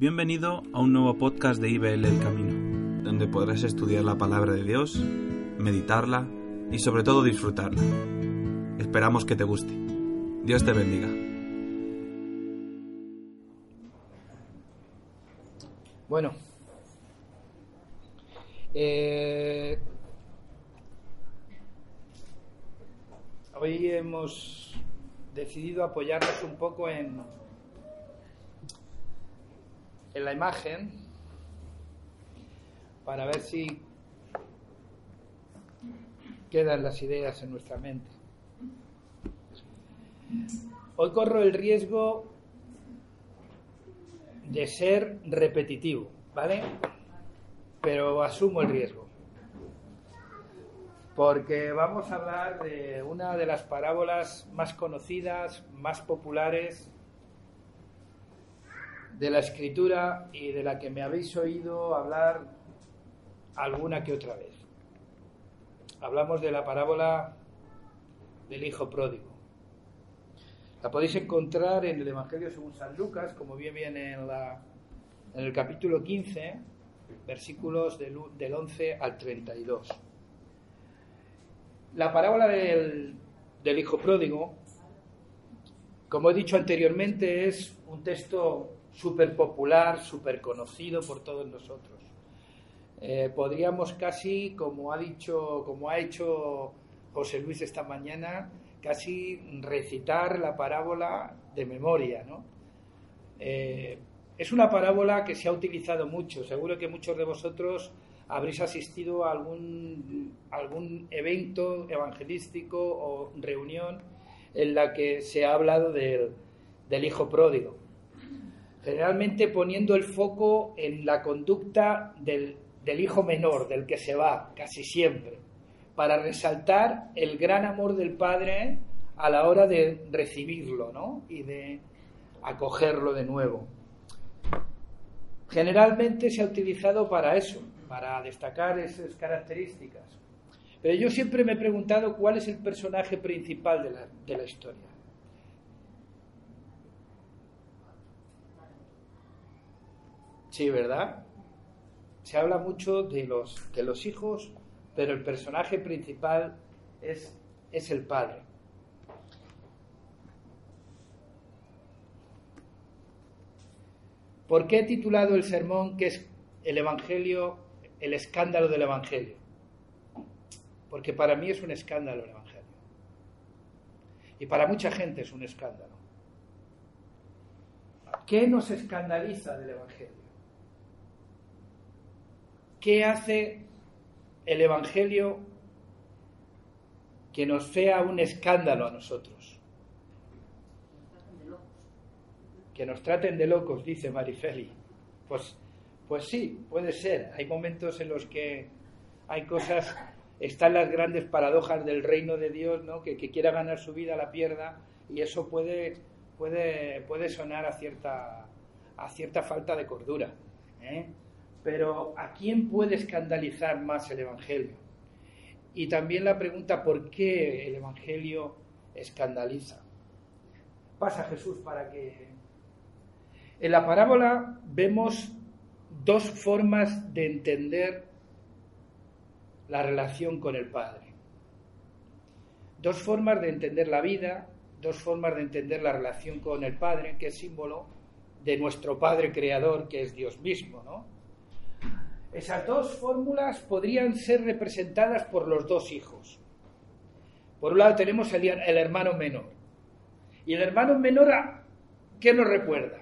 Bienvenido a un nuevo podcast de IBL El Camino, donde podrás estudiar la palabra de Dios, meditarla y sobre todo disfrutarla. Esperamos que te guste. Dios te bendiga. Bueno, eh, hoy hemos decidido apoyarnos un poco en, en la imagen para ver si quedan las ideas en nuestra mente. Hoy corro el riesgo de ser repetitivo, ¿vale? Pero asumo el riesgo. Porque vamos a hablar de una de las parábolas más conocidas, más populares de la escritura y de la que me habéis oído hablar alguna que otra vez. Hablamos de la parábola del Hijo Pródigo. La podéis encontrar en el Evangelio según San Lucas, como bien viene en, la, en el capítulo 15, versículos del, del 11 al 32. La parábola del, del Hijo Pródigo, como he dicho anteriormente, es un texto súper popular, súper conocido por todos nosotros. Eh, podríamos casi, como ha dicho, como ha hecho José Luis esta mañana, casi recitar la parábola de memoria, ¿no? Eh, es una parábola que se ha utilizado mucho. Seguro que muchos de vosotros habréis asistido a algún, algún evento evangelístico o reunión en la que se ha hablado del, del hijo pródigo generalmente poniendo el foco en la conducta del, hijo menor, del que se va, casi siempre, para resaltar el gran amor del padre a la hora de recibirlo ¿no? y de acogerlo de nuevo. Generalmente se ha utilizado para eso, para destacar esas características. Pero yo siempre me he preguntado cuál es el personaje principal de la historia. Sí, ¿verdad? Se habla mucho de los, de los hijos, pero el personaje principal es, es el padre. ¿Por qué he titulado el sermón que es el Evangelio, el escándalo del Evangelio? Porque para mí es un escándalo el Evangelio. Y para mucha gente es un escándalo. ¿Qué nos escandaliza del Evangelio? ¿Qué hace el Evangelio que nos sea un escándalo a nosotros? Que nos traten de locos, dice Marifeli. Pues, pues sí, puede ser. Hay momentos en los que hay cosas, están las grandes paradojas del reino de Dios, ¿no? Que, quiera ganar su vida la pierda y eso puede, puede, puede sonar a cierta, a cierta falta de cordura. ¿eh? Pero ¿a quién puede escandalizar más el Evangelio? Y también la pregunta, ¿por qué el Evangelio escandaliza? Pasa Jesús para que... En la parábola vemos dos formas de entender la relación con el Padre. Dos formas de entender la vida, dos formas de entender la relación con el Padre, que es símbolo de nuestro Padre Creador, que es Dios mismo, ¿no? Esas dos fórmulas podrían ser representadas por los dos hijos. Por un lado tenemos el, hermano menor. Y el hermano menor, ¿qué nos recuerda?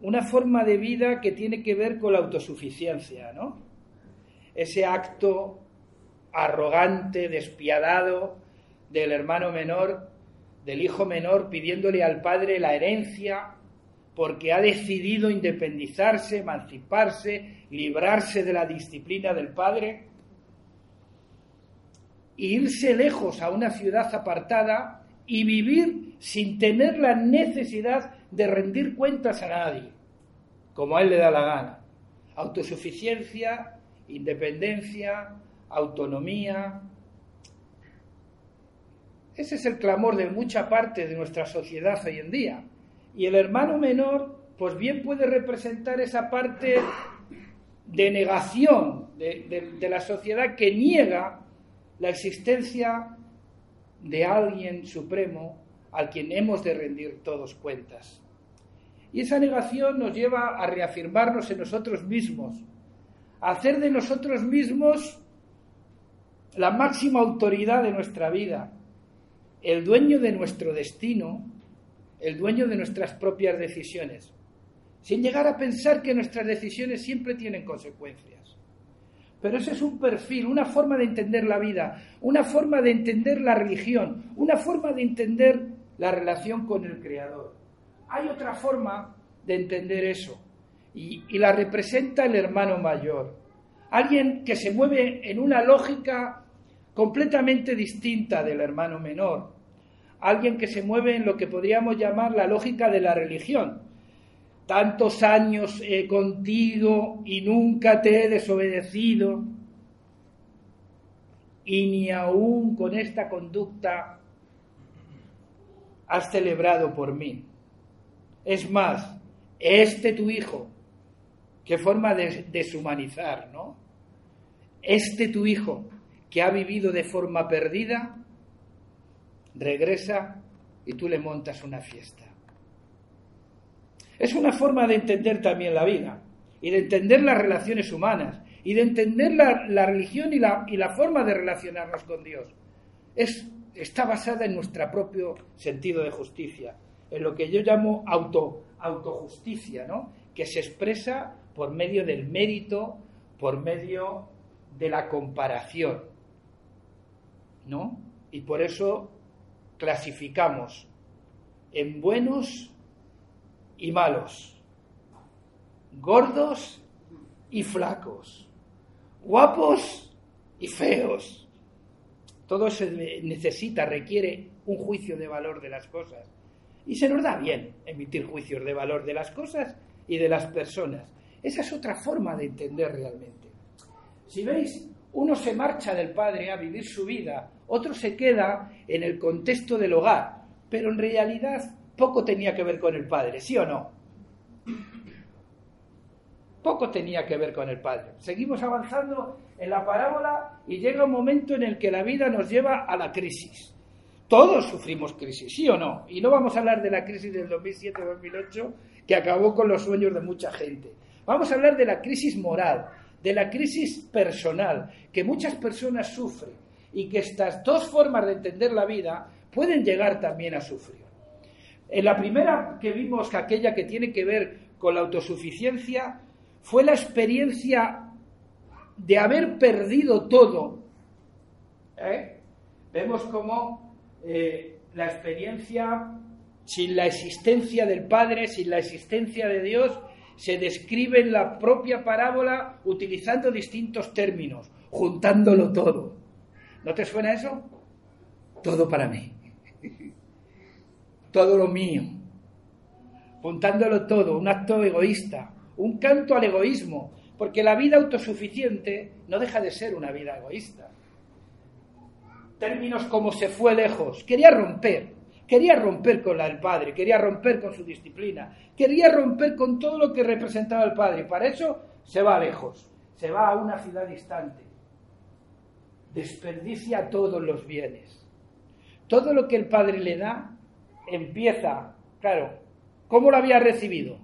Una forma de vida que tiene que ver con la autosuficiencia, ¿no? Ese acto arrogante, despiadado del hermano menor, del hijo menor, pidiéndole al padre la herencia porque ha decidido independizarse, emanciparse, librarse de la disciplina del padre e irse lejos a una ciudad apartada y vivir sin tener la necesidad de rendir cuentas a nadie, como a él le da la gana. Autosuficiencia, independencia, autonomía. Ese es el clamor de mucha parte de nuestra sociedad hoy en día. Y el hermano menor pues bien puede representar esa parte de negación de, la sociedad que niega la existencia de alguien supremo al quien hemos de rendir todos cuentas. Y esa negación nos lleva a reafirmarnos en nosotros mismos, a hacer de nosotros mismos la máxima autoridad de nuestra vida, el dueño de nuestro destino, el dueño de nuestras propias decisiones sin llegar a pensar que nuestras decisiones siempre tienen consecuencias. Pero ese es un perfil, una forma de entender la vida, una forma de entender la religión, una forma de entender la relación con el Creador. Hay otra forma de entender eso y, la representa el hermano mayor, alguien que se mueve en una lógica completamente distinta del hermano menor, alguien que se mueve en lo que podríamos llamar la lógica de la religión, tantos años he contigo y nunca te he desobedecido, y ni aún con esta conducta has celebrado por mí. Es más, este tu hijo, qué forma de deshumanizar, ¿no? Este tu hijo que ha vivido de forma perdida, regresa y tú le montas una fiesta. Es una forma de entender también la vida y de entender las relaciones humanas y de entender la, religión y la, y la, forma de relacionarnos con Dios. Es, está basada en nuestro propio sentido de justicia, en lo que yo llamo auto, autojusticia, ¿no? que se expresa por medio del mérito, por medio de la comparación. ¿no? Y por eso clasificamos en buenos y malos, gordos y flacos, guapos y feos. Todo se necesita, requiere un juicio de valor de las cosas. Y se nos da bien emitir juicios de valor de las cosas y de las personas. Esa es otra forma de entender realmente. Si veis, uno se marcha del padre a vivir su vida, otro se queda en el contexto del hogar, pero en realidad poco tenía que ver con el Padre, ¿sí o no? Poco tenía que ver con el Padre. Seguimos avanzando en la parábola y llega un momento en el que la vida nos lleva a la crisis. Todos sufrimos crisis, ¿sí o no? Y no vamos a hablar de la crisis del 2007-2008 que acabó con los sueños de mucha gente. Vamos a hablar de la crisis moral, de la crisis personal que muchas personas sufren y que estas dos formas de entender la vida pueden llegar también a sufrir. En la primera que vimos, aquella que tiene que ver con la autosuficiencia, fue la experiencia de haber perdido todo. ¿Eh? Vemos cómo eh, la experiencia sin la existencia del Padre, sin la existencia de Dios, se describe en la propia parábola utilizando distintos términos, juntándolo todo. ¿No te suena eso? Todo para mí. Todo lo mío, juntándolo todo, un acto egoísta, un canto al egoísmo, porque la vida autosuficiente no deja de ser una vida egoísta. Términos como se fue lejos, quería romper, quería romper con la del padre, quería romper con su disciplina, quería romper con todo lo que representaba el padre, para eso se va lejos, se va a una ciudad distante, desperdicia todos los bienes. Todo lo que el padre le da, empieza, claro, ¿cómo lo había recibido?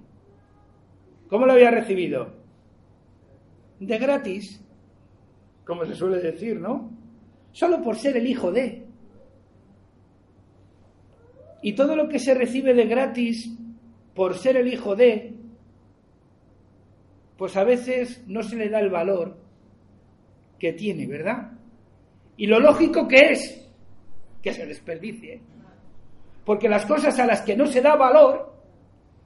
¿Cómo lo había recibido? De gratis, como se suele decir, ¿no? Solo por ser el hijo de. Y todo lo que se recibe de gratis por ser el hijo de, pues a veces no se le da el valor que tiene, ¿verdad? Y lo lógico que es que se desperdicie. Porque las cosas a las que no se da valor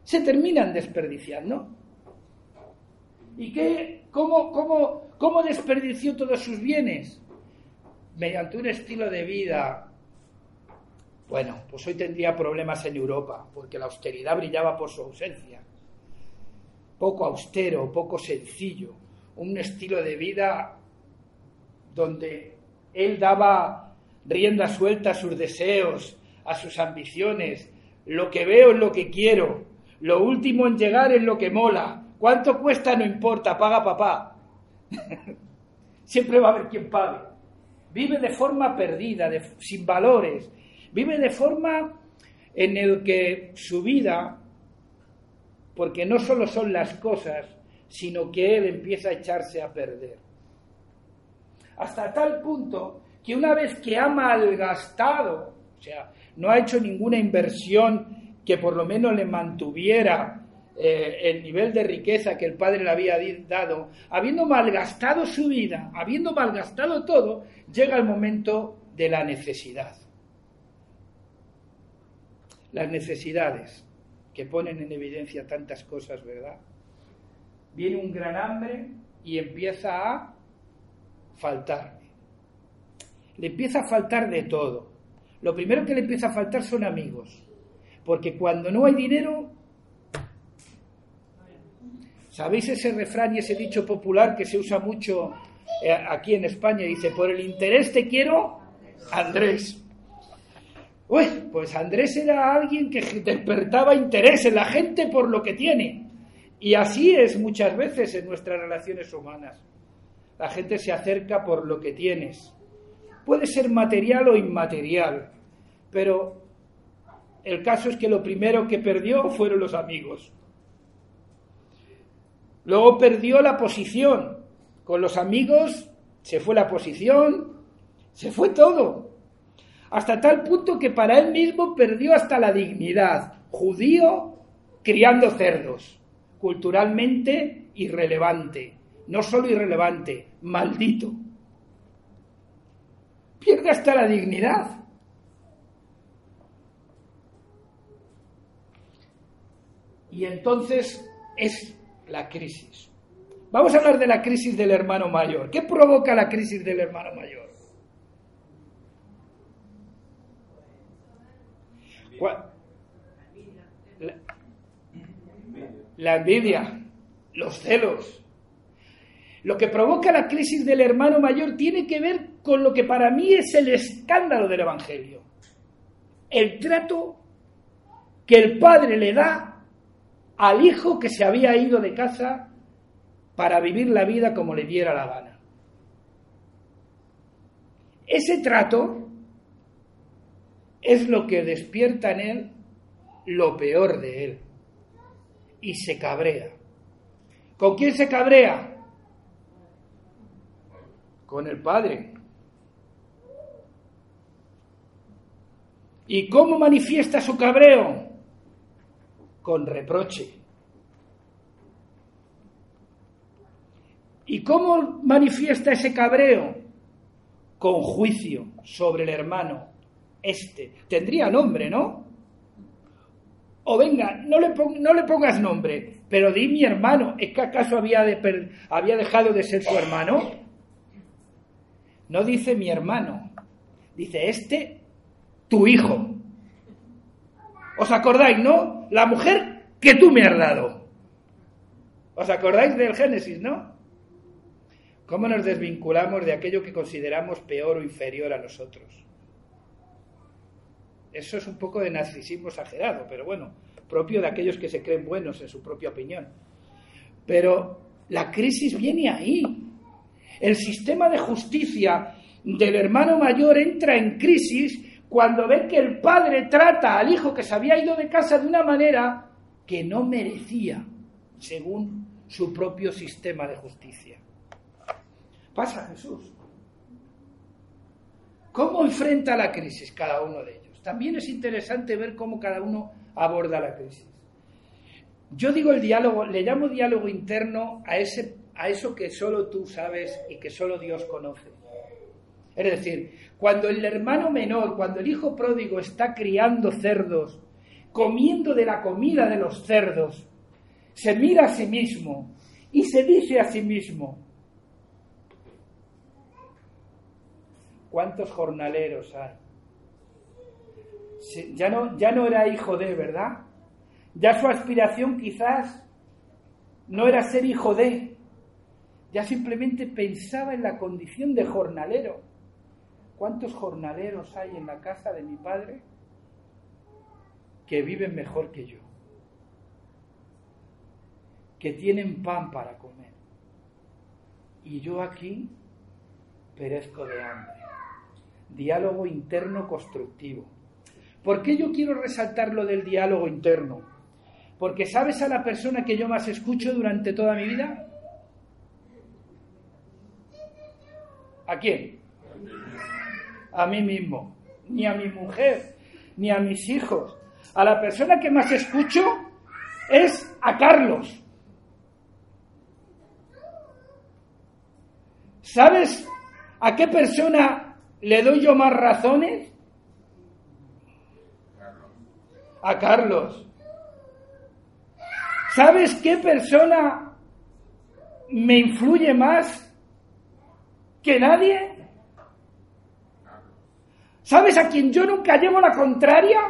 se terminan desperdiciando. ¿Y qué, cómo, cómo, cómo desperdició todos sus bienes? Mediante un estilo de vida. Bueno, pues hoy tendría problemas en Europa, porque la austeridad brillaba por su ausencia. Poco austero, poco sencillo. Un estilo de vida donde él daba rienda suelta a sus deseos, a sus ambiciones. Lo que veo es lo que quiero. Lo último en llegar es lo que mola. ¿Cuánto cuesta? No importa, paga papá. Siempre va a haber quien pague. Vive de forma perdida, sin valores. Vive de forma en el que su vida, porque no solo son las cosas, sino que él empieza a echarse a perder. Hasta tal punto que una vez que ha malgastado, o sea, no ha hecho ninguna inversión que por lo menos le mantuviera eh, el nivel de riqueza que el padre le había dado, habiendo malgastado su vida, habiendo malgastado todo, llega el momento de la necesidad. Las necesidades que ponen en evidencia tantas cosas, ¿verdad? Viene un gran hambre y empieza a faltar le empieza a faltar de todo. Lo primero que le empieza a faltar son amigos, porque cuando no hay dinero, ¿sabéis ese refrán y ese dicho popular que se usa mucho eh, aquí en España? Dice, por el interés te quiero, Andrés. Uy, pues Andrés era alguien que despertaba interés en la gente por lo que tiene. Y así es muchas veces en nuestras relaciones humanas. La gente se acerca por lo que tienes. Puede ser material o inmaterial, pero el caso es que lo primero que perdió fueron los amigos. Luego perdió la posición. Con los amigos se fue la posición, se fue todo. Hasta tal punto que para él mismo perdió hasta la dignidad. Judío criando cerdos. Culturalmente irrelevante. No solo irrelevante, maldito pierde hasta la dignidad. Y entonces es la crisis. Vamos a hablar de la crisis del hermano mayor. ¿Qué provoca la crisis del hermano mayor? La, la envidia, los celos, lo que provoca la crisis del hermano mayor tiene que ver con lo que para mí es el escándalo del Evangelio. El trato que el padre le da al hijo que se había ido de casa para vivir la vida como le diera la gana. Ese trato es lo que despierta en él lo peor de él y se cabrea. ¿Con quién se cabrea? Con el Padre. ¿Y cómo manifiesta su cabreo? Con reproche. ¿Y cómo manifiesta ese cabreo? Con juicio sobre el hermano. Este. Tendría nombre, ¿no? O venga, no le, no le pongas nombre, pero di mi hermano. ¿Es que acaso había, había dejado de ser su hermano? No dice mi hermano, dice este, tu hijo. ¿Os acordáis, no? La mujer que tú me has dado. ¿Os acordáis del Génesis, no? ¿Cómo nos desvinculamos de aquello que consideramos peor o inferior a nosotros? Eso es un poco de narcisismo exagerado, pero bueno, propio de aquellos que se creen buenos en su propia opinión. Pero la crisis viene ahí. El sistema de justicia del hermano mayor entra en crisis cuando ve que el padre trata al hijo que se había ido de casa de una manera que no merecía, según su propio sistema de justicia. Pasa Jesús. ¿Cómo enfrenta la crisis cada uno de ellos? También es interesante ver cómo cada uno aborda la crisis. Yo digo el diálogo, le llamo diálogo interno a ese a eso que solo tú sabes y que solo Dios conoce. Es decir, cuando el hermano menor, cuando el hijo pródigo está criando cerdos, comiendo de la comida de los cerdos, se mira a sí mismo y se dice a sí mismo, ¿cuántos jornaleros hay? Ya no, ya no era hijo de, ¿verdad? Ya su aspiración quizás no era ser hijo de, ya simplemente pensaba en la condición de jornalero. ¿Cuántos jornaleros hay en la casa de mi padre que viven mejor que yo? que tienen pan para comer. Y yo aquí perezco de hambre. Diálogo interno constructivo. ¿Por qué yo quiero resaltar lo del diálogo interno? Porque ¿sabes a la persona que yo más escucho durante toda mi vida? ¿A quién? A mí mismo. Ni a mi mujer, ni a mis hijos. A la persona que más escucho es a Carlos. ¿Sabes a qué persona le doy yo más razones? A Carlos. ¿Sabes qué persona me influye más que nadie? ¿Sabes a quien yo nunca llevo la contraria?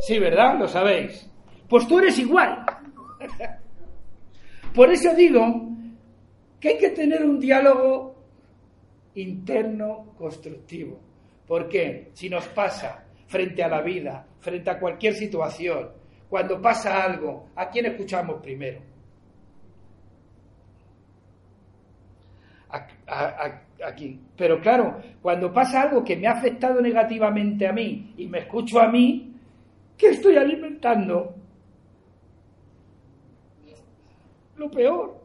Sí, ¿verdad? Lo sabéis. Pues tú eres igual. Por eso digo que hay que tener un diálogo interno constructivo. ¿Por qué? Si nos pasa frente a la vida, frente a cualquier situación, cuando pasa algo, ¿a quién escuchamos primero? Aquí. Pero claro, cuando pasa algo que me ha afectado negativamente a mí y me escucho a mí, ¿qué estoy alimentando? Lo peor.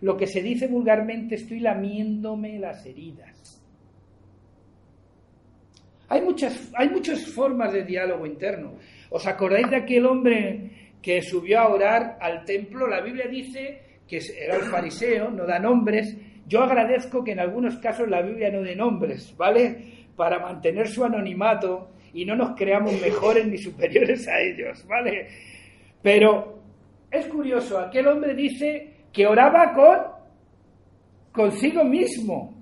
Lo que se dice vulgarmente, estoy lamiéndome las heridas. Hay muchas, hay muchas formas de diálogo interno. ¿Os acordáis de aquel hombre que subió a orar al templo? La Biblia dice que era el fariseo, no da nombres. Yo agradezco que en algunos casos la Biblia no dé nombres, ¿vale? Para mantener su anonimato y no nos creamos mejores ni superiores a ellos, ¿vale? Pero es curioso, aquel hombre dice que oraba con consigo mismo.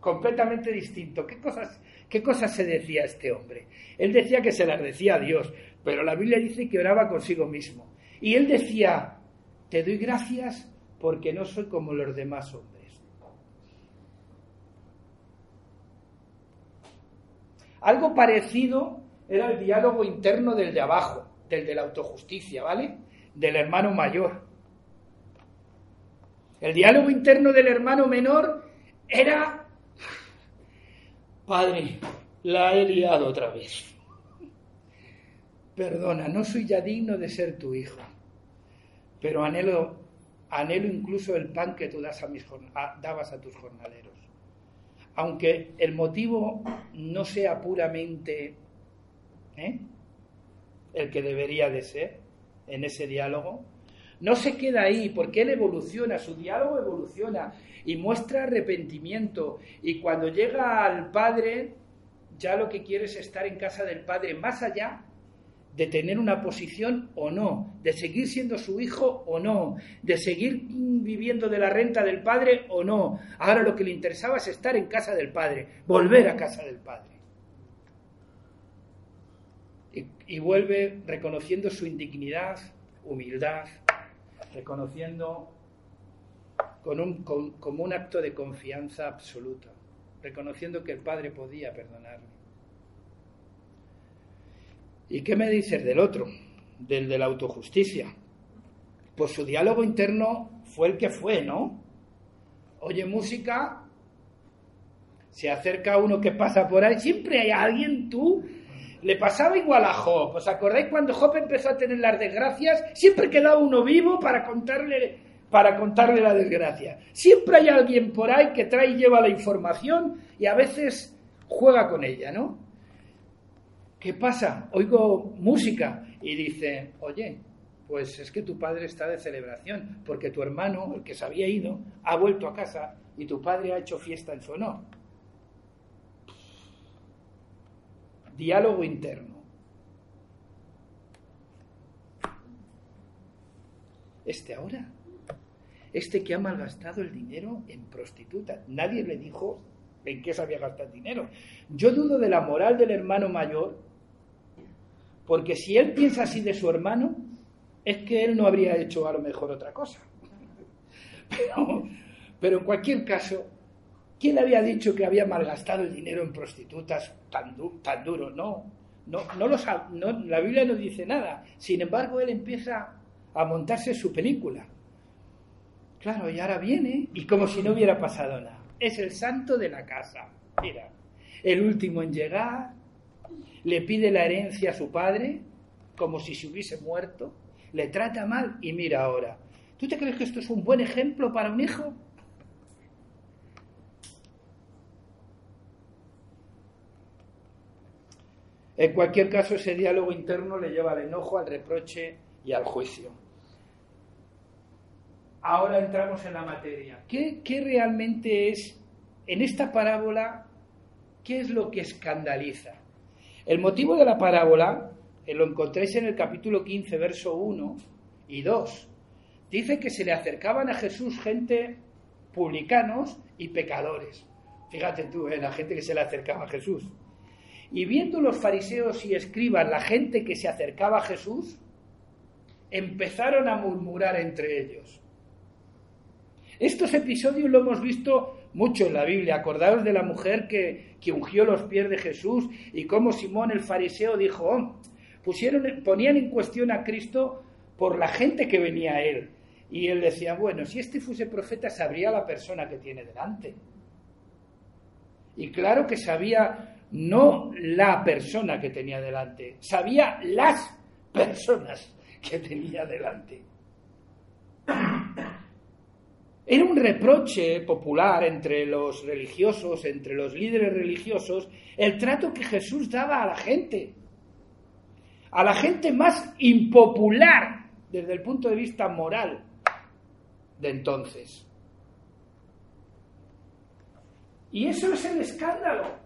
Completamente distinto. ¿Qué cosas, ¿Qué cosas se decía este hombre? Él decía que se las decía a Dios, pero la Biblia dice que oraba consigo mismo. Y él decía, te doy gracias porque no soy como los demás hombres. Algo parecido era el diálogo interno del de abajo, del de la autojusticia, ¿vale? Del hermano mayor. El diálogo interno del hermano menor era, Padre, la he liado otra vez. Perdona, no soy ya digno de ser tu hijo pero anhelo, anhelo incluso el pan que tú das a mis, dabas a tus jornaleros. Aunque el motivo no sea puramente ¿eh? el que debería de ser en ese diálogo, no se queda ahí, porque él evoluciona, su diálogo evoluciona y muestra arrepentimiento. Y cuando llega al Padre, ya lo que quiere es estar en casa del Padre, más allá de tener una posición o no, de seguir siendo su hijo o no, de seguir viviendo de la renta del padre o no. Ahora lo que le interesaba es estar en casa del padre, volver a casa del padre. Y, vuelve reconociendo su indignidad, humildad, reconociendo con un, como un acto de confianza absoluta, reconociendo que el padre podía perdonarle. ¿Y qué me dices del otro, del de la autojusticia? Pues su diálogo interno fue el que fue, ¿no? Oye música, se acerca uno que pasa por ahí, siempre hay alguien, tú, le pasaba igual a Job. ¿Os acordáis cuando Job empezó a tener las desgracias? Siempre quedaba uno vivo para contarle, para contarle la desgracia. Siempre hay alguien por ahí que trae y lleva la información y a veces juega con ella, ¿no? ¿Qué pasa? Oigo música y dice, oye, pues es que tu padre está de celebración, porque tu hermano, el que se había ido, ha vuelto a casa y tu padre ha hecho fiesta en su honor. Diálogo interno. Este ahora, este que ha malgastado el dinero en prostituta, nadie le dijo en qué se había gastado el dinero. Yo dudo de la moral del hermano mayor porque si él piensa así de su hermano, es que él no habría hecho a lo mejor otra cosa. Pero, en cualquier caso, ¿quién había dicho que había malgastado el dinero en prostitutas tan, duro? No. No, no, no, la Biblia no dice nada. Sin embargo, él empieza a montarse su película. Claro, y ahora viene y como si no hubiera pasado nada. Es el santo de la casa. Mira, el último en llegar, le pide la herencia a su padre, como si se hubiese muerto, le trata mal y mira ahora. ¿Tú te crees que esto es un buen ejemplo para un hijo? En cualquier caso, ese diálogo interno le lleva al enojo, al reproche y al juicio. Ahora entramos en la materia. ¿Qué, realmente es, en esta parábola, qué es lo que escandaliza? El motivo de la parábola eh, lo encontráis en el capítulo 15, verso 1 y 2. Dice que se le acercaban a Jesús gente publicanos y pecadores. Fíjate tú, eh, la gente que se le acercaba a Jesús. Y viendo los fariseos y escribas la gente que se acercaba a Jesús, empezaron a murmurar entre ellos. Estos episodios lo hemos visto mucho en la Biblia. Acordaos de la mujer que, que ungió los pies de Jesús y cómo Simón el fariseo dijo, oh, pusieron, ponían en cuestión a Cristo por la gente que venía a él. Y él decía, bueno, si este fuese profeta, sabría la persona que tiene delante. Y claro que sabía no la persona que tenía delante, sabía las personas que tenía delante. Era un reproche popular entre los religiosos, entre los líderes religiosos, el trato que Jesús daba a la gente, a la gente más impopular desde el punto de vista moral de entonces. Y eso es el escándalo.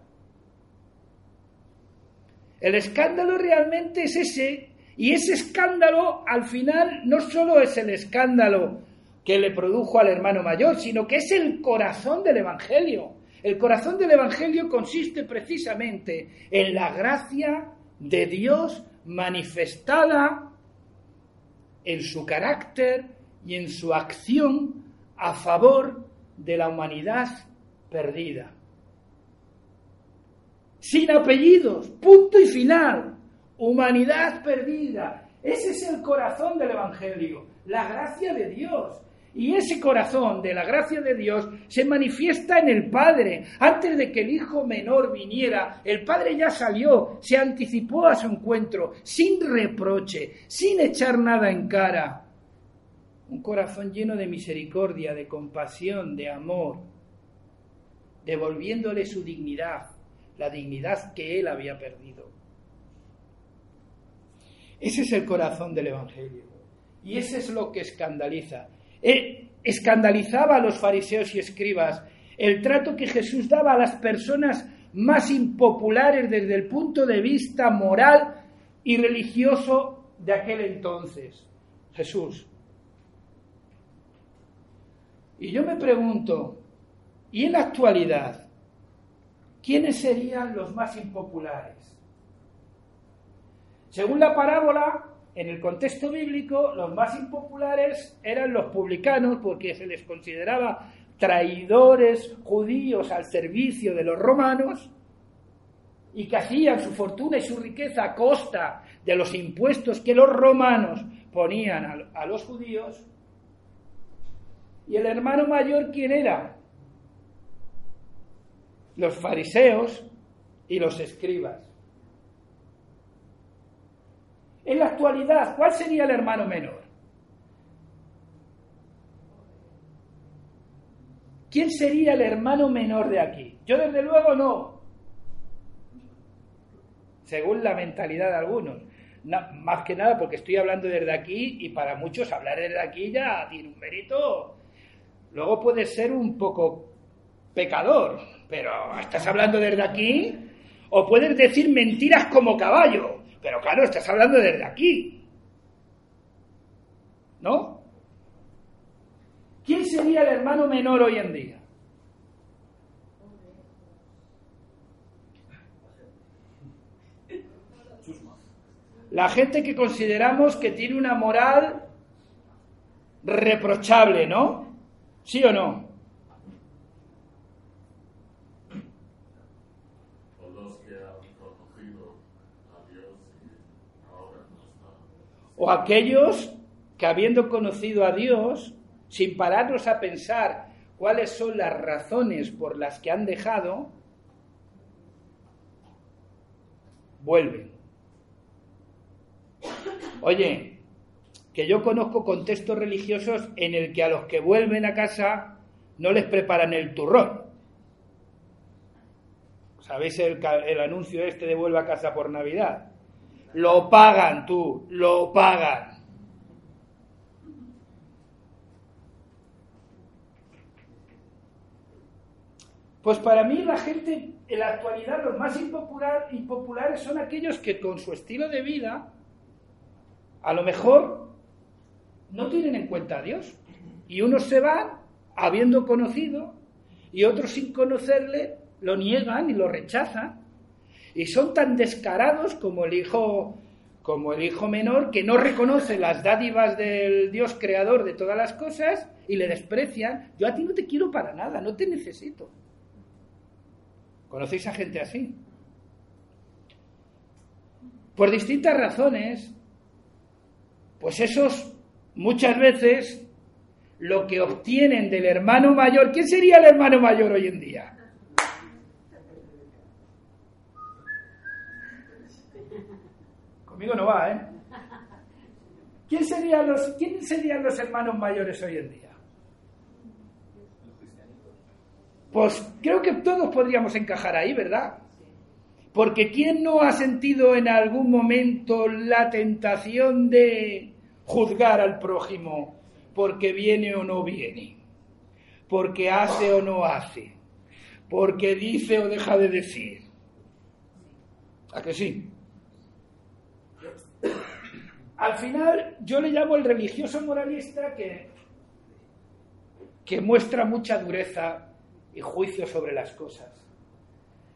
El escándalo realmente es ese, y ese escándalo al final no solo es el escándalo que le produjo al hermano mayor, sino que es el corazón del Evangelio. El corazón del Evangelio consiste precisamente en la gracia de Dios manifestada en su carácter y en su acción a favor de la humanidad perdida sin apellidos, punto y final, humanidad perdida. Ese es el corazón del Evangelio, la gracia de Dios. Y ese corazón de la gracia de Dios se manifiesta en el Padre. Antes de que el hijo menor viniera, el Padre ya salió, se anticipó a su encuentro, sin reproche, sin echar nada en cara. Un corazón lleno de misericordia, de compasión, de amor, devolviéndole su dignidad, la dignidad que él había perdido. Ese es el corazón del Evangelio. Y ese es lo que escandaliza. Escandalizaba a los fariseos y escribas el trato que Jesús daba a las personas más impopulares desde el punto de vista moral y religioso de aquel entonces. Jesús. Y yo me pregunto, ¿y en la actualidad ¿quiénes serían los más impopulares? Según la parábola, en el contexto bíblico, los más impopulares eran los publicanos porque se les consideraba traidores judíos al servicio de los romanos y que hacían su fortuna y su riqueza a costa de los impuestos que los romanos ponían a, los judíos. ¿Y el hermano mayor quién era? los fariseos y los escribas. En la actualidad, ¿cuál sería el hermano menor? ¿Quién sería el hermano menor de aquí? Yo desde luego no. Según la mentalidad de algunos. más que nada porque estoy hablando desde aquí y para muchos hablar desde aquí ya tiene un mérito. Luego puede ser un poco pecador, pero ¿estás hablando desde aquí? O puedes decir mentiras como caballo, pero claro, estás hablando desde aquí. ¿No? ¿Quién sería el hermano menor hoy en día? La gente que consideramos que tiene una moral reprochable, ¿no? ¿Sí o no? O aquellos que habiendo conocido a Dios, sin pararnos a pensar cuáles son las razones por las que han dejado, vuelven. Oye, que yo conozco contextos religiosos en el que a los que vuelven a casa no les preparan el turrón. ¿Sabéis el, el anuncio este de vuelve a casa por Navidad? Lo pagan tú, lo pagan. Pues para mí la gente en la actualidad los más impopular, impopulares son aquellos que con su estilo de vida a lo mejor no tienen en cuenta a Dios. Y unos se van habiendo conocido y otros sin conocerle lo niegan y lo rechazan. Y son tan descarados como el hijo como el hijo menor que no reconoce las dádivas del Dios creador de todas las cosas y le desprecian. Yo a ti no te quiero para nada, no te necesito. ¿Conocéis a gente así? Por distintas razones, pues esos muchas veces lo que obtienen del hermano mayor, ¿quién sería el hermano mayor hoy en día? Conmigo no va, ¿eh? ¿Quién serían los, ¿quién serían los hermanos mayores hoy en día? Pues creo que todos podríamos encajar ahí, ¿verdad? Porque ¿quién no ha sentido en algún momento la tentación de juzgar al prójimo porque viene o no viene? Porque hace o no hace? Porque dice o deja de decir? ¿A que sí? Al final yo le llamo el religioso moralista que, que muestra mucha dureza y juicio sobre las cosas.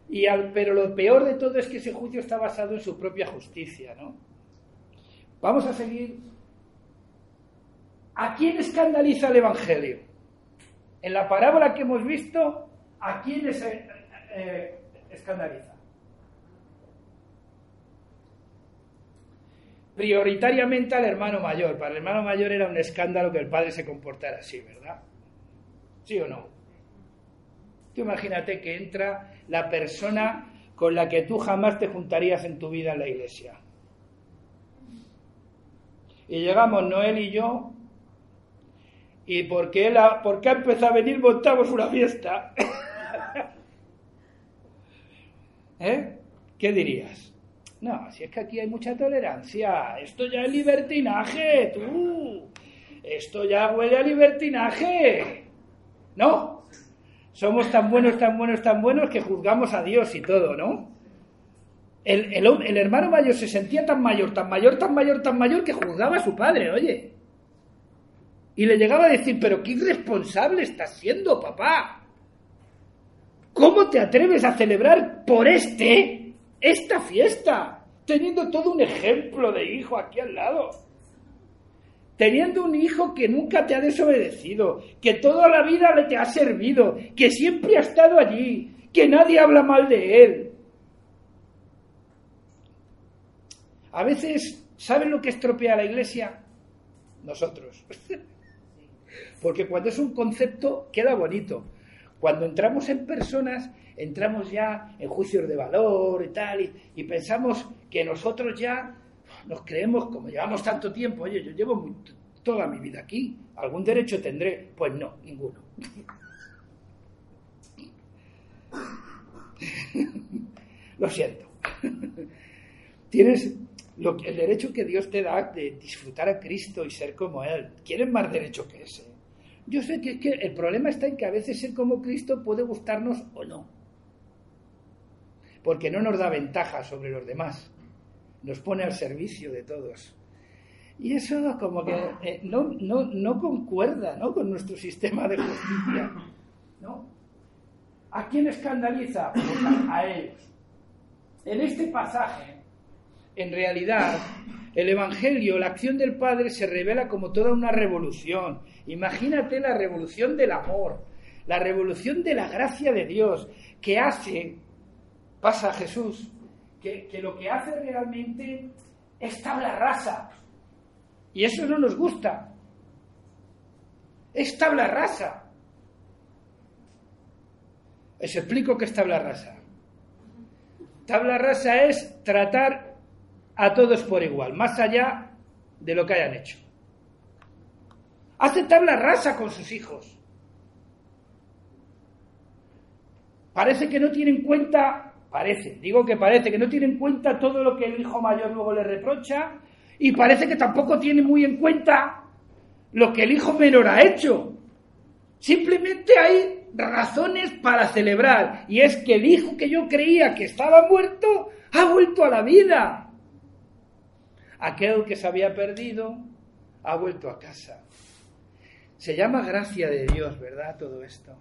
Y al, pero lo peor de todo es que ese juicio está basado en su propia justicia, ¿no? Vamos a seguir. ¿A quién escandaliza el Evangelio? En la parábola que hemos visto, ¿a quién eh, eh, escandaliza? Prioritariamente al hermano mayor. Para el hermano mayor era un escándalo que el padre se comportara así, ¿verdad? ¿Sí o no? Tú imagínate que entra la persona con la que tú jamás te juntarías en tu vida en la iglesia. Y llegamos Noel y yo, y porque él ha, porque ha empezado a venir montamos una fiesta. ¿Eh? ¿Qué dirías? No, si es que aquí hay mucha tolerancia, esto ya es libertinaje, tú. Esto ya huele a libertinaje. ¿No? somos tan buenos, tan buenos, tan buenos que juzgamos a Dios y todo, ¿no? El, el, hermano mayor se sentía tan mayor, tan mayor, tan mayor, tan mayor que juzgaba a su padre, oye. Y le llegaba a decir, pero qué irresponsable estás siendo, papá. ¿Cómo te atreves a celebrar por este esta fiesta? Teniendo todo un ejemplo de hijo aquí al lado teniendo un hijo que nunca te ha desobedecido, que toda la vida le te ha servido, que siempre ha estado allí, que nadie habla mal de él. A veces, ¿saben lo que estropea la iglesia? Nosotros. Porque cuando es un concepto queda bonito. Cuando entramos en personas, entramos ya en juicios de valor y tal, y, y pensamos que nosotros ya nos creemos, como llevamos tanto tiempo, oye, yo llevo toda mi vida aquí, ¿algún derecho tendré? Pues no, ninguno. Lo siento. Tienes el derecho que Dios te da de disfrutar a Cristo y ser como Él. ¿Quieres más derecho que ese? Yo sé que, que el problema está en que a veces ser como Cristo puede gustarnos o no. Porque no nos da ventaja sobre los demás nos pone al servicio de todos. Y eso como que eh, no, no, concuerda ¿no? con nuestro sistema de justicia. ¿no? ¿A quién escandaliza? Pues a, ellos. En este pasaje, en realidad, el Evangelio, la acción del Padre se revela como toda una revolución. Imagínate la revolución del amor, la revolución de la gracia de Dios que hace, pasa a Jesús, que, lo que hace realmente es tabla rasa. Y eso no nos gusta. Es tabla rasa. Les explico qué es tabla rasa. Tabla rasa es tratar a todos por igual, más allá de lo que hayan hecho. Hace tabla rasa con sus hijos. Parece que no tiene en cuenta, parece, digo que parece, que no tiene en cuenta todo lo que el hijo mayor luego le reprocha y parece que tampoco tiene muy en cuenta lo que el hijo menor ha hecho. Simplemente hay razones para celebrar y es que el hijo que yo creía que estaba muerto ha vuelto a la vida. Aquel que se había perdido ha vuelto a casa. Se llama gracia de Dios, ¿verdad? Todo esto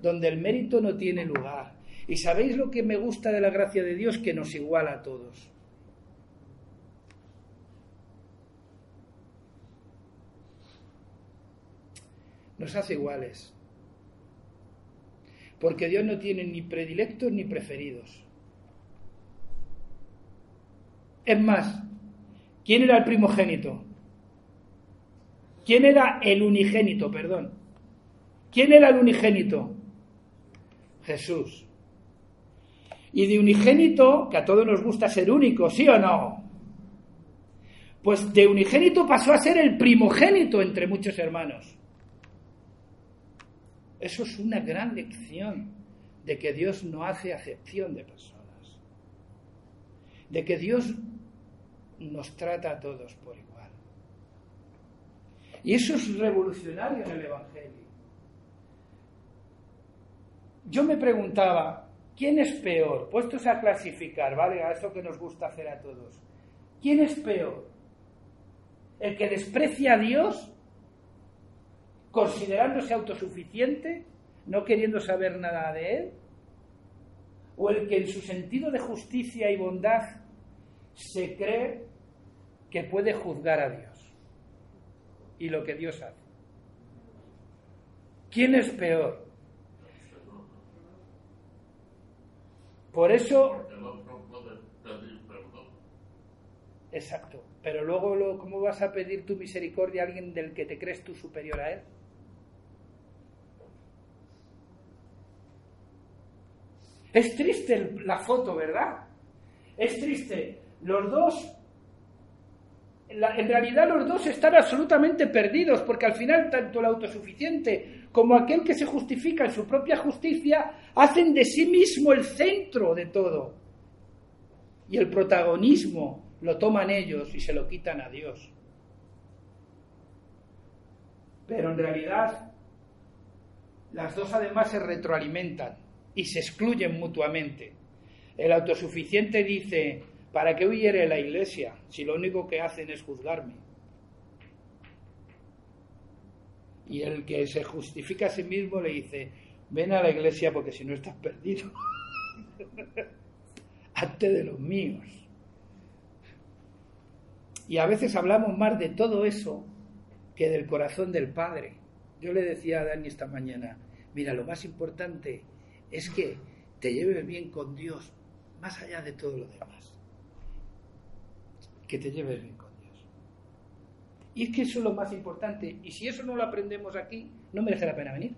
donde el mérito no tiene lugar. ¿Y sabéis lo que me gusta de la gracia de Dios? Que nos iguala a todos. Nos hace iguales. Porque Dios no tiene ni predilectos ni preferidos. Es más, ¿quién era el primogénito? ¿Quién era el unigénito, perdón? ¿Quién era el unigénito? Jesús. Y de unigénito, que a todos nos gusta ser único, ¿sí o no? Pues de unigénito pasó a ser el primogénito entre muchos hermanos. Eso es una gran lección de que Dios no hace acepción de personas. De que Dios nos trata a todos por igual. Y eso es revolucionario en el Evangelio yo me preguntaba, ¿quién es peor? Puestos a clasificar, ¿vale? A eso que nos gusta hacer a todos. ¿Quién es peor? ¿El que desprecia a Dios, considerándose autosuficiente, no queriendo saber nada de Él? ¿O el que en su sentido de justicia y bondad se cree que puede juzgar a Dios y lo que Dios hace? ¿Quién es peor? Por eso... Exacto. Pero luego, ¿cómo vas a pedir tu misericordia a alguien del que te crees tú superior a él? Es triste la foto, ¿verdad? Es triste. Los dos, en realidad los dos están absolutamente perdidos, porque al final tanto el autosuficiente como aquel que se justifica en su propia justicia, hacen de sí mismo el centro de todo. Y el protagonismo lo toman ellos y se lo quitan a Dios. Pero en realidad las dos además se retroalimentan y se excluyen mutuamente. El autosuficiente dice, ¿para qué huyere la iglesia si lo único que hacen es juzgarme? Y el que se justifica a sí mismo le dice, ven a la iglesia porque si no estás perdido. Hazte de los míos. Y a veces hablamos más de todo eso que del corazón del Padre. Yo le decía a Dani esta mañana, mira, lo más importante es que te lleves bien con Dios, más allá de todo lo demás. Que te lleves bien con y es que eso es lo más importante. Y si eso no lo aprendemos aquí, no merece la pena venir.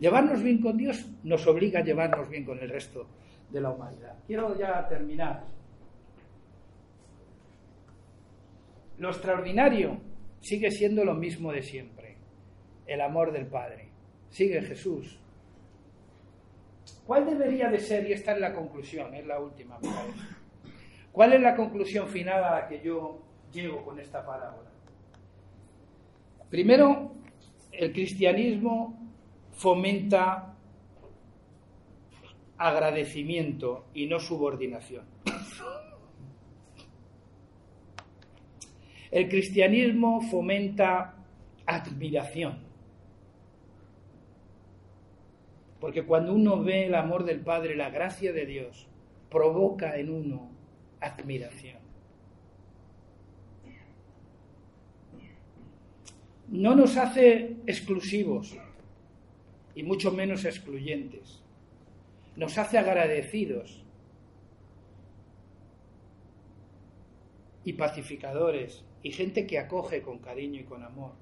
Llevarnos bien con Dios nos obliga a llevarnos bien con el resto de la humanidad. Quiero ya terminar. Lo extraordinario sigue siendo lo mismo de siempre. El amor del Padre. Sigue Jesús. ¿Cuál debería de ser? Y esta es la conclusión, es la última, ¿Cuál es la conclusión final a la que yo llego con esta parábola? Primero, el cristianismo fomenta agradecimiento y no subordinación. El cristianismo fomenta admiración. Porque cuando uno ve el amor del Padre, la gracia de Dios, provoca en uno admiración. No nos hace exclusivos y mucho menos excluyentes. Nos hace agradecidos. y pacificadores y gente que acoge con cariño y con amor.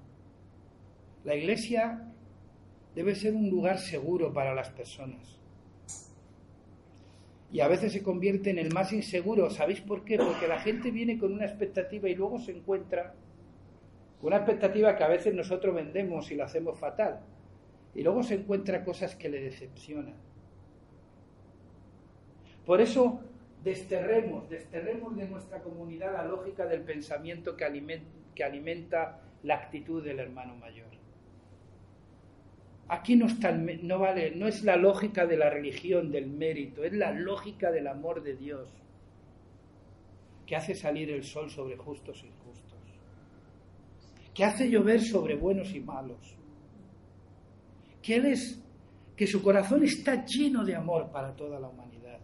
La iglesia debe ser un lugar seguro para las personas. Y a veces se convierte en el más inseguro. ¿Sabéis por qué? Porque la gente viene con una expectativa y luego se encuentra con una expectativa que a veces nosotros vendemos y la hacemos fatal. Y luego se encuentra cosas que le decepcionan. Por eso desterremos, desterremos de nuestra comunidad la lógica del pensamiento que alimenta, la actitud del hermano mayor. Aquí no, está no vale, no es la lógica de la religión, del mérito, es la lógica del amor de Dios, que hace salir el sol sobre justos e injustos, que hace llover sobre buenos y malos, que Él es, que su corazón está lleno de amor para toda la humanidad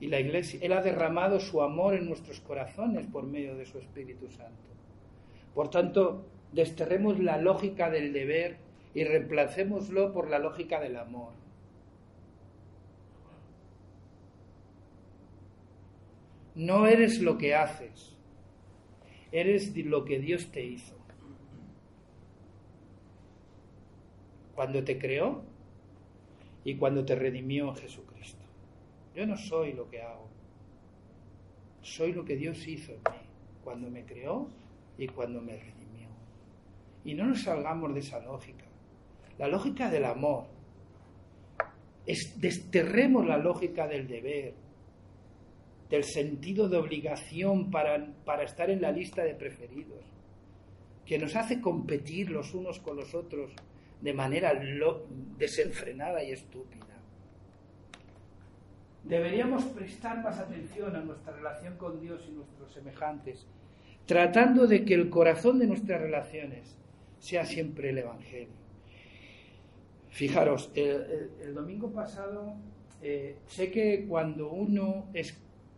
y la Iglesia, Él ha derramado su amor en nuestros corazones por medio de su Espíritu Santo. Por tanto, desterremos la lógica del deber y reemplacémoslo por la lógica del amor. No eres lo que haces, eres lo que Dios te hizo. Cuando te creó y cuando te redimió en Jesucristo. Yo no soy lo que hago. Soy lo que Dios hizo en mí cuando me creó y cuando me redimió. Y no nos salgamos de esa lógica. La lógica del amor. Es, desterremos la lógica del deber, del sentido de obligación para, para estar en la lista de preferidos, que nos hace competir los unos con los otros de manera desenfrenada y estúpida. Deberíamos prestar más atención a nuestra relación con Dios y nuestros semejantes, tratando de que el corazón de nuestras relaciones sea siempre el Evangelio. Fijaros, el, domingo pasado eh, sé que cuando uno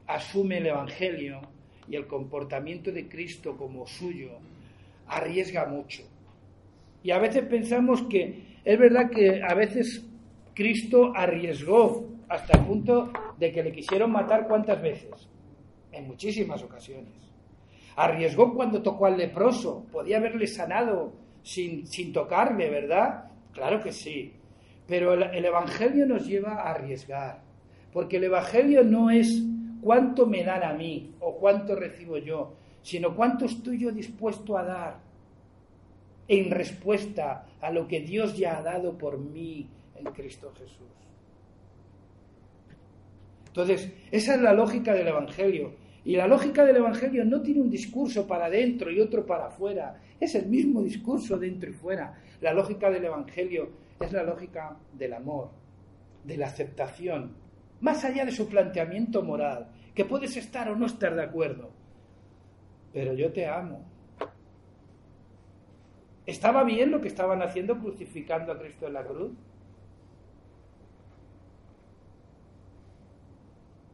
asume el Evangelio y el comportamiento de Cristo como suyo, arriesga mucho. Y a veces pensamos que es verdad que a veces Cristo arriesgó hasta el punto de que le quisieron matar cuántas veces. En muchísimas ocasiones. Arriesgó cuando tocó al leproso. Podía haberle sanado sin, sin tocarle, ¿verdad? Claro que sí. Pero el, el Evangelio nos lleva a arriesgar. Porque el Evangelio no es cuánto me dan a mí o cuánto recibo yo, sino cuánto estoy yo dispuesto a dar en respuesta a lo que Dios ya ha dado por mí en Cristo Jesús. Entonces, esa es la lógica del Evangelio. Y la lógica del Evangelio no tiene un discurso para adentro y otro para afuera. Es el mismo discurso dentro y fuera. La lógica del Evangelio es la lógica del amor, de la aceptación, más allá de su planteamiento moral, que puedes estar o no estar de acuerdo. Pero yo te amo. ¿Estaba bien lo que estaban haciendo crucificando a Cristo en la cruz?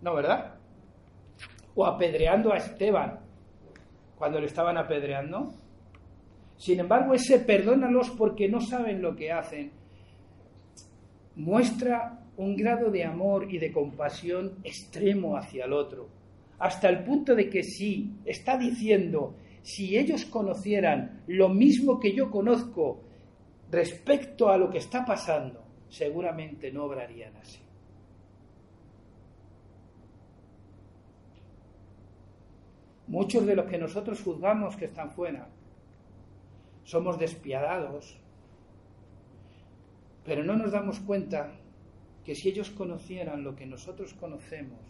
No, ¿verdad? O apedreando a Esteban cuando le estaban apedreando. Sin embargo, ese perdónalos porque no saben lo que hacen muestra un grado de amor y de compasión extremo hacia el otro, hasta el punto de que sí, está diciendo, si ellos conocieran lo mismo que yo conozco respecto a lo que está pasando, seguramente no obrarían así. Muchos de los que nosotros juzgamos que están fuera somos despiadados, pero no nos damos cuenta que si ellos conocieran lo que nosotros conocemos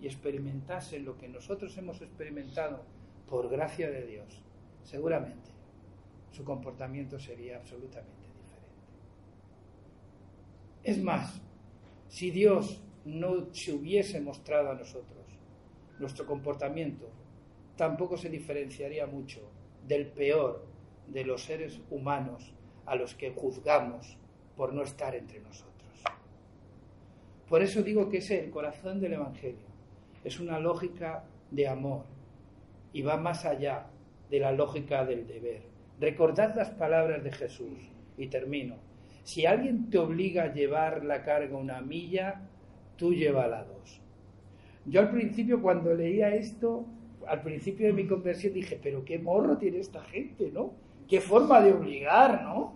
y experimentasen lo que nosotros hemos experimentado por gracia de Dios, seguramente su comportamiento sería absolutamente diferente. Es más, si Dios no se hubiese mostrado a nosotros, nuestro comportamiento tampoco se diferenciaría mucho del peor de los seres humanos a los que juzgamos por no estar entre nosotros. Por eso digo que es el corazón del Evangelio. Es una lógica de amor y va más allá de la lógica del deber. Recordad las palabras de Jesús y termino. Si alguien te obliga a llevar la carga una milla, tú llévala dos. Yo al principio cuando leía esto al principio de mi conversión dije, pero qué morro tiene esta gente, ¿no? Qué forma de obligar, ¿no?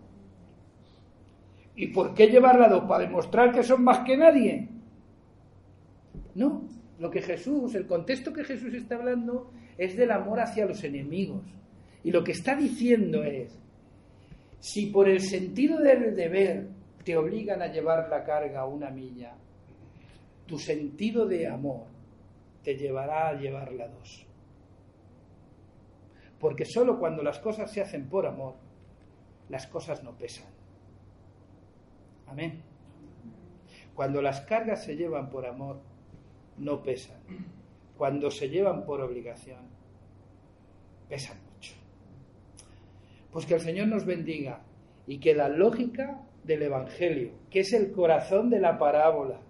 ¿Y por qué llevarla dos? ¿Para demostrar que son más que nadie? No, lo que Jesús, el contexto que Jesús está hablando es del amor hacia los enemigos. Y lo que está diciendo es, si por el sentido del deber te obligan a llevar la carga una milla, tu sentido de amor te llevará a llevarla dos. Porque solo cuando las cosas se hacen por amor, las cosas no pesan. Amén. Cuando las cargas se llevan por amor, no pesan. Cuando se llevan por obligación, pesan mucho. Pues que el Señor nos bendiga y que la lógica del Evangelio, que es el corazón de la parábola,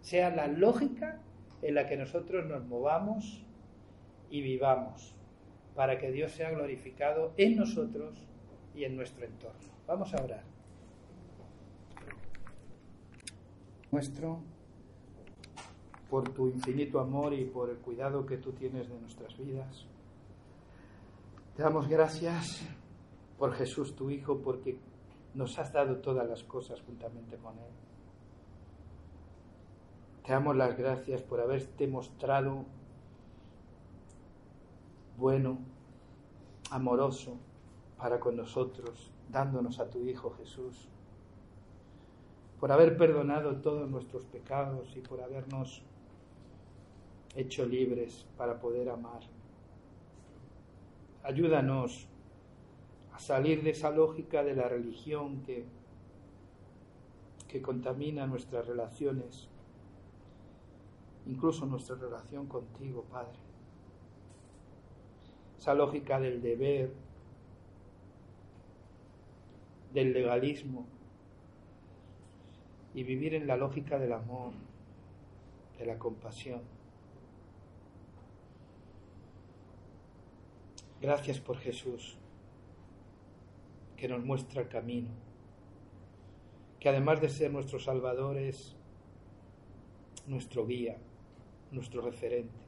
sea la lógica en la que nosotros nos movamos y vivamos, para que Dios sea glorificado en nosotros y en nuestro entorno. Vamos a orar. Nuestro, por tu infinito amor y por el cuidado que tú tienes de nuestras vidas. Te damos gracias por Jesús tu Hijo, porque nos has dado todas las cosas juntamente con Él. Te damos las gracias por haberte mostrado bueno, amoroso para con nosotros, dándonos a tu Hijo Jesús, por haber perdonado todos nuestros pecados y por habernos hecho libres para poder amar. Ayúdanos a salir de esa lógica de la religión que, que contamina nuestras relaciones, incluso nuestra relación contigo, Padre. Esa lógica del deber, del legalismo, y vivir en la lógica del amor, de la compasión. Gracias por Jesús que nos muestra el camino, que además de ser nuestro Salvador es nuestro guía, nuestro referente,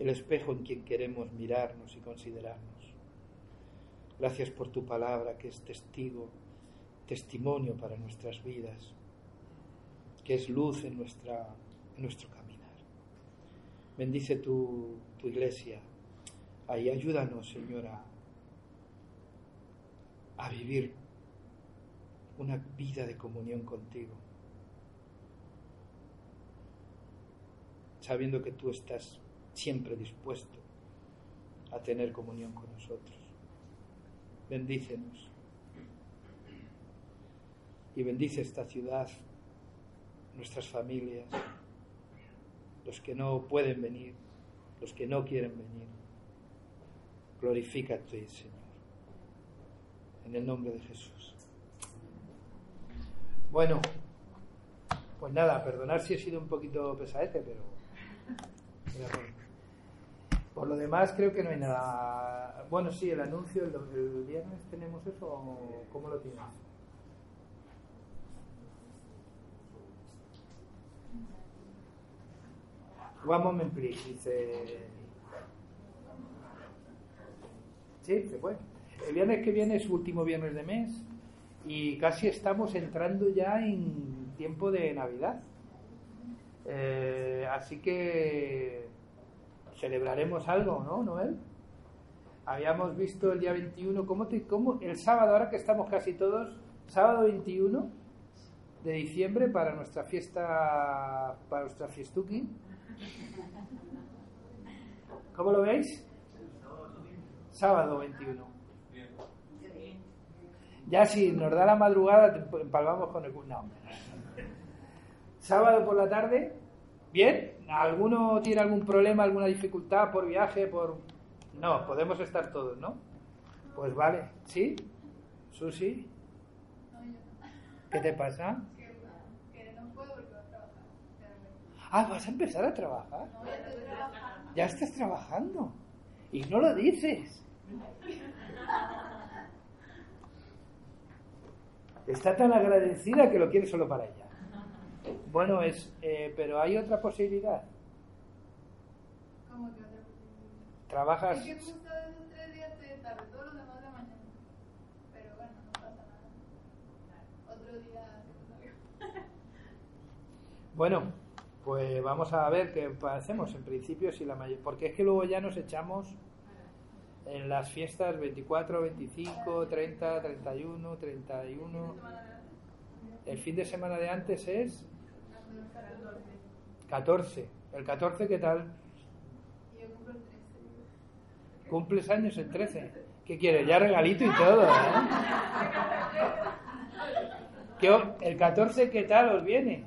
el espejo en quien queremos mirarnos y considerarnos. Gracias por tu palabra que es testigo, testimonio para nuestras vidas, que es luz en, nuestra, nuestro caminar. Bendice tu, tu iglesia. Ahí ayúdanos, Señora, a vivir una vida de comunión contigo, sabiendo que tú estás siempre dispuesto a tener comunión con nosotros. Bendícenos y bendice esta ciudad, nuestras familias, los que no pueden venir, los que no quieren venir. Glorifícate, Señor en el nombre de Jesús. Bueno, pues nada, perdonar si he sido un poquito pesadete, pero... por, lo demás creo que no hay nada... Bueno, sí, el anuncio, el, viernes tenemos eso, ¿cómo lo tienes? One moment, please. Dice... Sí, se fue. El viernes que viene es último viernes de mes y casi estamos entrando ya en tiempo de Navidad. Eh, así que celebraremos algo, ¿no, Noel? Habíamos visto el día 21, ¿cómo, te, cómo el sábado, ahora que estamos casi todos, sábado 21 de diciembre para nuestra fiesta, para nuestra fiestuki. ¿Cómo lo veis? Sábado 21. Ya si nos da la madrugada, empalmamos con el... No. Sábado por la tarde, ¿bien? ¿Alguno tiene algún problema, alguna dificultad por viaje, por...? No, podemos estar todos, ¿no? Pues vale. ¿Sí? ¿Susi? ¿Qué te pasa? Ah, vas a empezar a trabajar. Ya estás trabajando. Y no lo dices. Está tan agradecida que lo quiere solo para ella. Bueno, es, eh, pero hay otra posibilidad. ¿Cómo que otra ¿Trabajas? Es que justo esos tres días estoy tarde, todos los demás de mañana. Pero bueno, no pasa nada. Otro día. Bueno, pues vamos a ver qué hacemos. En principio, si la mayor... Porque es que luego ya nos echamos en las fiestas 24, 25, 30, 31, 31. El fin de semana de antes es 14. ¿El 14 qué tal? Y yo cumplo el 13. ¿Cumples años el 13? ¿Qué quieres? Ya regalito y todo, ¿eh? ¿Qué o- ¿El 14 qué tal os viene?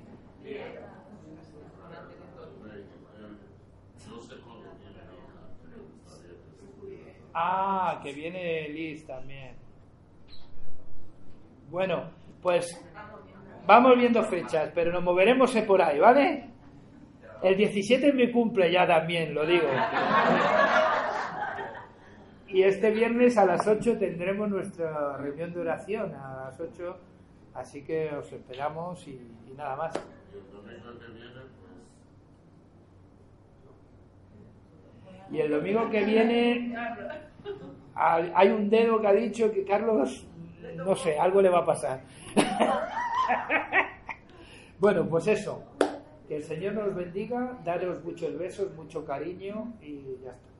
Ah, que viene Liz también. Bueno, pues vamos viendo fechas, pero nos moveremos eh, por ahí, ¿vale? El 17 es mi cumple ya también, lo digo. Y este viernes a las 8 tendremos nuestra reunión de oración, a las 8, así que os esperamos y, y nada más. Y el domingo que viene hay un dedo que ha dicho que Carlos, no sé, algo le va a pasar. Bueno, pues eso. Que el Señor nos bendiga, daros muchos besos, mucho cariño y ya está.